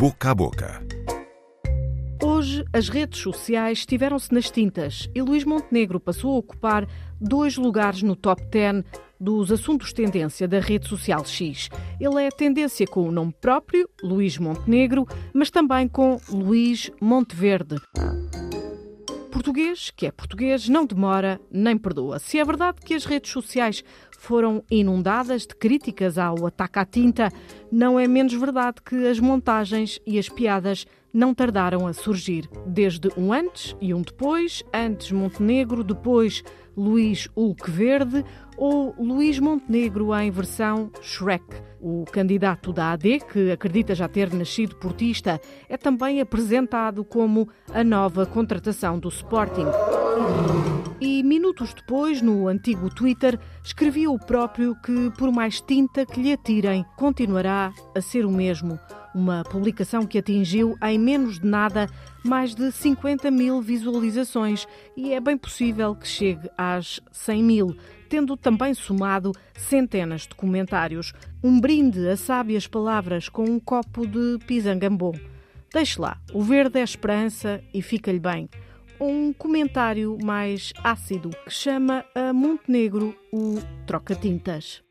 Boca a Boca. Hoje, as redes sociais estiveram-se nas tintas e Luís Montenegro passou a ocupar dois lugares no top 10 dos assuntos tendência da rede social X. Ele é tendência com o nome próprio, Luís Montenegro, mas também com Luís Monteverde. Português, que é português, não demora nem perdoa. Se é verdade que as redes sociais foram inundadas de críticas ao ataque à tinta, não é menos verdade que as montagens e as piadas não tardaram a surgir. Desde um antes e um depois, antes Montenegro, depois Luís Hulk Verde ou Luís Montenegro em versão Shrek. O candidato da AD, que acredita já ter nascido portista, é também apresentado como a nova contratação do Sporting. E minutos depois, no antigo Twitter, escrevia o próprio que, por mais tinta que lhe atirem, continuará a ser o mesmo. Uma publicação que atingiu, em menos de nada, mais de 50 mil visualizações e é bem possível que chegue às 100 mil, tendo também somado centenas de comentários. Um brinde a sábias palavras com um copo de pisangambon. Deixe lá, o verde é esperança e fica-lhe bem um comentário mais ácido que chama a Montenegro o troca-tintas.